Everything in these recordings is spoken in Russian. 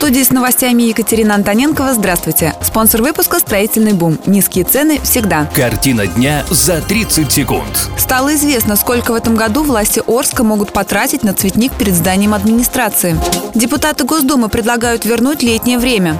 Студии с новостями Екатерина Антоненкова. Здравствуйте. Спонсор выпуска «Строительный бум». Низкие цены всегда. Картина дня за 30 секунд. Стало известно, сколько в этом году власти Орска могут потратить на цветник перед зданием администрации. Депутаты Госдумы предлагают вернуть летнее время.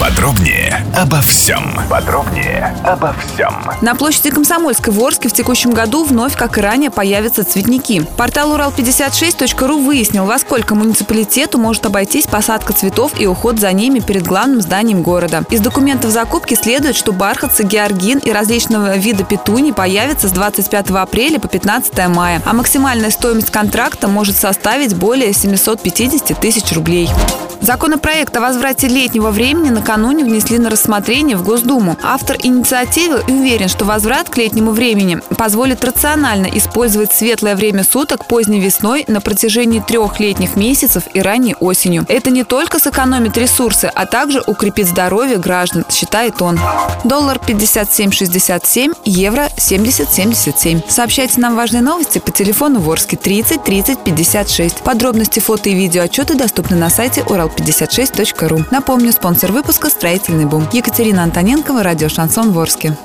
Подробнее обо всем. Подробнее обо всем. На площади Комсомольской в Орске в текущем году вновь, как и ранее, появятся цветники. Портал Урал56.ру выяснил, во сколько муниципалитету может обойтись посадка цветов и уход за ними перед главным зданием города. Из документов закупки следует, что бархатцы, георгин и различного вида петуни появятся с 25 апреля по 15 мая, а максимальная стоимость контракта может составить более 750 тысяч рублей. Законопроект о возврате летнего времени накануне внесли на рассмотрение в Госдуму. Автор инициативы уверен, что возврат к летнему времени позволит рационально использовать светлое время суток поздней весной на протяжении трех летних месяцев и ранней осенью. Это не только сэкономит ресурсы, а также укрепит здоровье граждан, считает он. Доллар 57,67, евро 70,77. Сообщайте нам важные новости по телефону Ворске 30 30 56. Подробности фото и видео отчеты доступны на сайте урал56.ру. Напомню, спонсор выпуска «Строительный бум». Екатерина Антоненкова, радио «Шансон Ворске».